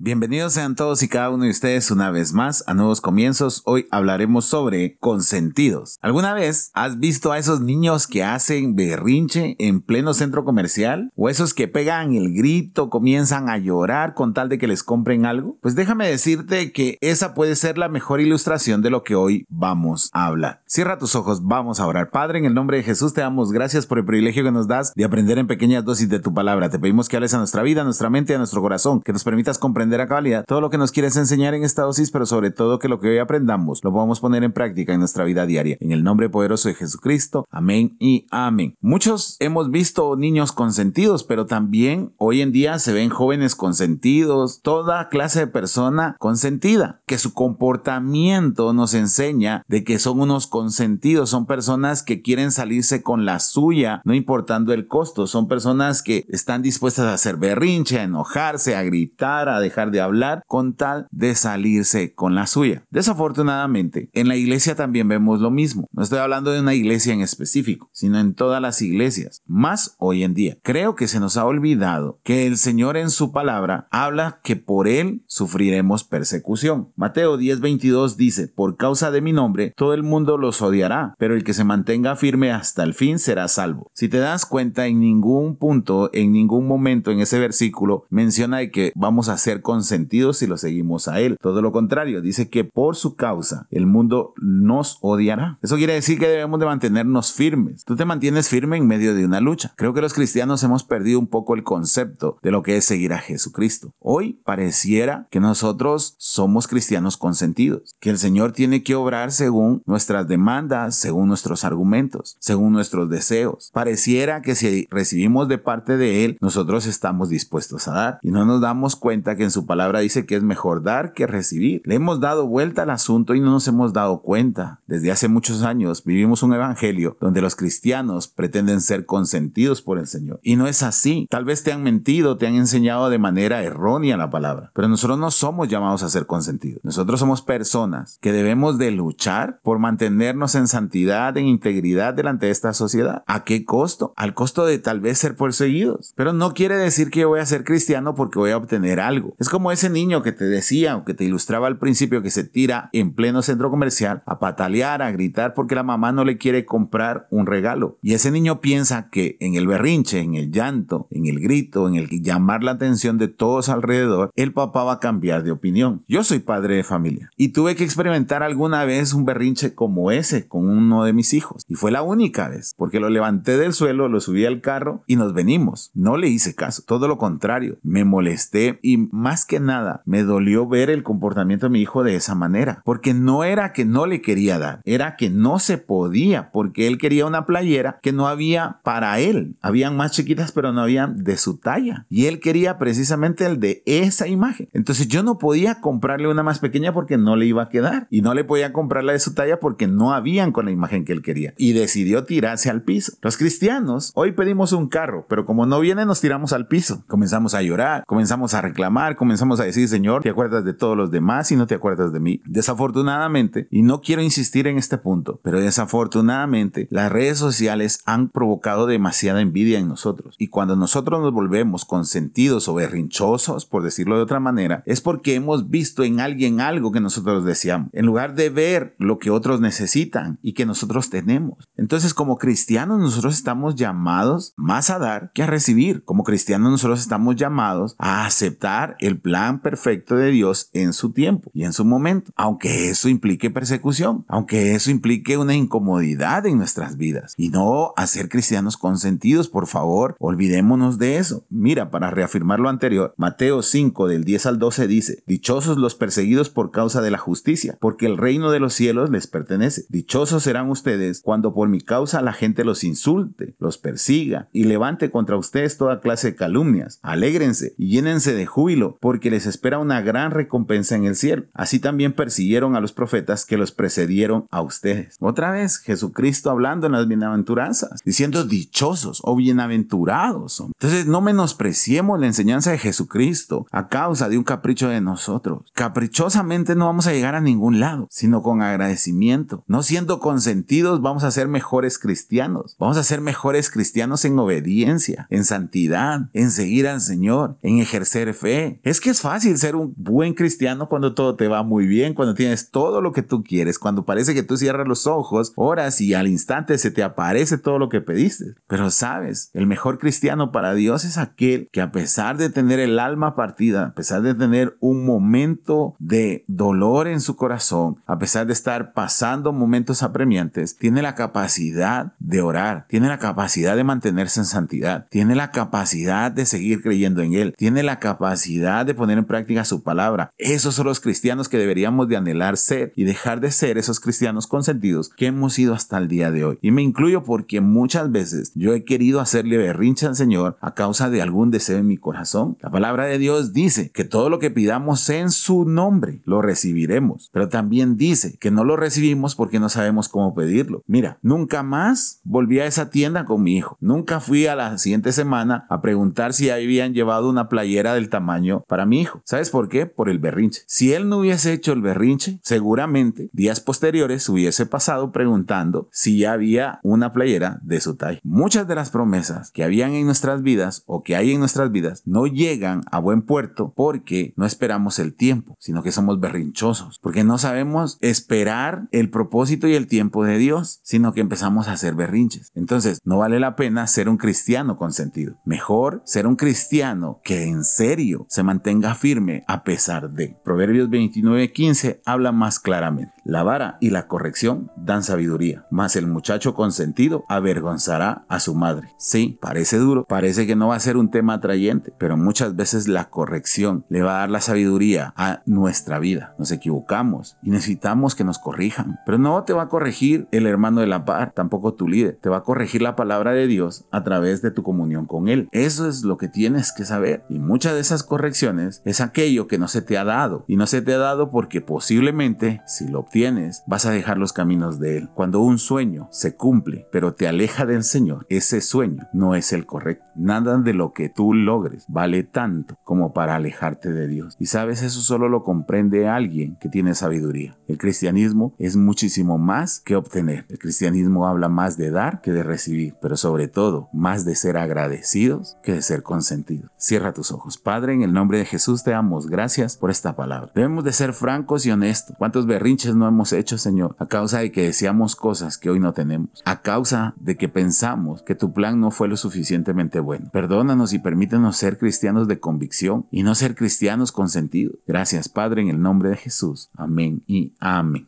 Bienvenidos sean todos y cada uno de ustedes una vez más a Nuevos Comienzos. Hoy hablaremos sobre consentidos. ¿Alguna vez has visto a esos niños que hacen berrinche en pleno centro comercial? ¿O esos que pegan el grito, comienzan a llorar con tal de que les compren algo? Pues déjame decirte que esa puede ser la mejor ilustración de lo que hoy vamos a hablar. Cierra tus ojos, vamos a orar. Padre, en el nombre de Jesús te damos gracias por el privilegio que nos das de aprender en pequeñas dosis de tu palabra. Te pedimos que hables a nuestra vida, a nuestra mente y a nuestro corazón, que nos permitas comprender a cabalidad todo lo que nos quieres enseñar en esta dosis, pero sobre todo que lo que hoy aprendamos lo podamos poner en práctica en nuestra vida diaria. En el nombre poderoso de Jesucristo. Amén y amén. Muchos hemos visto niños consentidos, pero también hoy en día se ven jóvenes consentidos, toda clase de persona consentida, que su comportamiento nos enseña de que son unos consentidos, son personas que quieren salirse con la suya, no importando el costo, son personas que están dispuestas a hacer berrinche, a enojarse, a gritar, a dejar de hablar con tal de salirse con la suya. Desafortunadamente, en la iglesia también vemos lo mismo. No estoy hablando de una iglesia en específico, sino en todas las iglesias, más hoy en día. Creo que se nos ha olvidado que el Señor en su palabra habla que por él sufriremos persecución. Mateo 10:22 dice, por causa de mi nombre, todo el mundo los odiará, pero el que se mantenga firme hasta el fin será salvo. Si te das cuenta, en ningún punto, en ningún momento en ese versículo menciona de que vamos a ser consentidos si lo seguimos a Él. Todo lo contrario, dice que por su causa el mundo nos odiará. Eso quiere decir que debemos de mantenernos firmes. Tú te mantienes firme en medio de una lucha. Creo que los cristianos hemos perdido un poco el concepto de lo que es seguir a Jesucristo. Hoy pareciera que nosotros somos cristianos consentidos, que el Señor tiene que obrar según nuestras demandas, según nuestros argumentos, según nuestros deseos. Pareciera que si recibimos de parte de Él, nosotros estamos dispuestos a dar y no nos damos cuenta que en su su palabra dice que es mejor dar que recibir. Le hemos dado vuelta al asunto y no nos hemos dado cuenta. Desde hace muchos años vivimos un evangelio donde los cristianos pretenden ser consentidos por el Señor. Y no es así. Tal vez te han mentido, te han enseñado de manera errónea la palabra. Pero nosotros no somos llamados a ser consentidos. Nosotros somos personas que debemos de luchar por mantenernos en santidad, en integridad delante de esta sociedad. ¿A qué costo? Al costo de tal vez ser perseguidos. Pero no quiere decir que yo voy a ser cristiano porque voy a obtener algo. Es como ese niño que te decía o que te ilustraba al principio que se tira en pleno centro comercial a patalear, a gritar porque la mamá no le quiere comprar un regalo. Y ese niño piensa que en el berrinche, en el llanto, en el grito, en el llamar la atención de todos alrededor, el papá va a cambiar de opinión. Yo soy padre de familia y tuve que experimentar alguna vez un berrinche como ese con uno de mis hijos. Y fue la única vez, porque lo levanté del suelo, lo subí al carro y nos venimos. No le hice caso, todo lo contrario, me molesté y que nada me dolió ver el comportamiento de mi hijo de esa manera, porque no era que no le quería dar, era que no se podía, porque él quería una playera que no había para él. Habían más chiquitas, pero no habían de su talla. Y él quería precisamente el de esa imagen. Entonces yo no podía comprarle una más pequeña porque no le iba a quedar. Y no le podía comprar la de su talla porque no habían con la imagen que él quería. Y decidió tirarse al piso. Los cristianos, hoy pedimos un carro, pero como no viene, nos tiramos al piso. Comenzamos a llorar, comenzamos a reclamar, comenzamos a decir, Señor, te acuerdas de todos los demás y no te acuerdas de mí. Desafortunadamente, y no quiero insistir en este punto, pero desafortunadamente las redes sociales han provocado demasiada envidia en nosotros. Y cuando nosotros nos volvemos consentidos o berrinchosos, por decirlo de otra manera, es porque hemos visto en alguien algo que nosotros deseamos, en lugar de ver lo que otros necesitan y que nosotros tenemos. Entonces, como cristianos, nosotros estamos llamados más a dar que a recibir. Como cristianos, nosotros estamos llamados a aceptar el plan perfecto de Dios en su tiempo y en su momento, aunque eso implique persecución, aunque eso implique una incomodidad en nuestras vidas y no hacer cristianos consentidos, por favor, olvidémonos de eso. Mira, para reafirmar lo anterior, Mateo 5 del 10 al 12 dice, Dichosos los perseguidos por causa de la justicia, porque el reino de los cielos les pertenece. Dichosos serán ustedes cuando por mi causa la gente los insulte, los persiga y levante contra ustedes toda clase de calumnias. Alégrense y llénense de júbilo porque les espera una gran recompensa en el cielo. Así también persiguieron a los profetas que los precedieron a ustedes. Otra vez, Jesucristo hablando en las bienaventuranzas, diciendo dichosos o bienaventurados. Entonces, no menospreciemos la enseñanza de Jesucristo a causa de un capricho de nosotros. Caprichosamente no vamos a llegar a ningún lado, sino con agradecimiento. No siendo consentidos, vamos a ser mejores cristianos. Vamos a ser mejores cristianos en obediencia, en santidad, en seguir al Señor, en ejercer fe. Es que es fácil ser un buen cristiano cuando todo te va muy bien, cuando tienes todo lo que tú quieres, cuando parece que tú cierras los ojos, oras y al instante se te aparece todo lo que pediste. Pero sabes, el mejor cristiano para Dios es aquel que a pesar de tener el alma partida, a pesar de tener un momento de dolor en su corazón, a pesar de estar pasando momentos apremiantes, tiene la capacidad de orar, tiene la capacidad de mantenerse en santidad, tiene la capacidad de seguir creyendo en Él, tiene la capacidad de poner en práctica su palabra. Esos son los cristianos que deberíamos de anhelar ser y dejar de ser esos cristianos consentidos que hemos sido hasta el día de hoy. Y me incluyo porque muchas veces yo he querido hacerle berrincha al Señor a causa de algún deseo en mi corazón. La palabra de Dios dice que todo lo que pidamos en su nombre lo recibiremos, pero también dice que no lo recibimos porque no sabemos cómo pedirlo. Mira, nunca más volví a esa tienda con mi hijo. Nunca fui a la siguiente semana a preguntar si habían llevado una playera del tamaño para mi hijo. ¿Sabes por qué? Por el berrinche. Si él no hubiese hecho el berrinche, seguramente días posteriores hubiese pasado preguntando si ya había una playera de su talla. Muchas de las promesas que habían en nuestras vidas o que hay en nuestras vidas no llegan a buen puerto porque no esperamos el tiempo, sino que somos berrinchosos, porque no sabemos esperar el propósito y el tiempo de Dios, sino que empezamos a hacer berrinches. Entonces, no vale la pena ser un cristiano con sentido. Mejor ser un cristiano que en serio se mantenga firme a pesar de. Proverbios 29:15 habla más claramente. La vara y la corrección dan sabiduría, mas el muchacho consentido avergonzará a su madre. Sí, parece duro, parece que no va a ser un tema atrayente, pero muchas veces la corrección le va a dar la sabiduría a nuestra vida. Nos equivocamos y necesitamos que nos corrijan, pero no te va a corregir el hermano de la par, tampoco tu líder, te va a corregir la palabra de Dios a través de tu comunión con Él. Eso es lo que tienes que saber y muchas de esas correcciones es aquello que no se te ha dado y no se te ha dado porque posiblemente si lo obtienes tienes, vas a dejar los caminos de Él. Cuando un sueño se cumple, pero te aleja del Señor, ese sueño no es el correcto. Nada de lo que tú logres vale tanto como para alejarte de Dios. Y sabes, eso solo lo comprende alguien que tiene sabiduría. El cristianismo es muchísimo más que obtener. El cristianismo habla más de dar que de recibir, pero sobre todo más de ser agradecidos que de ser consentidos. Cierra tus ojos. Padre, en el nombre de Jesús te damos gracias por esta palabra. Debemos de ser francos y honestos. ¿Cuántos berrinches no hemos hecho, Señor, a causa de que deseamos cosas que hoy no tenemos, a causa de que pensamos que tu plan no fue lo suficientemente bueno. Perdónanos y permítenos ser cristianos de convicción y no ser cristianos con sentido. Gracias, Padre, en el nombre de Jesús. Amén y amén.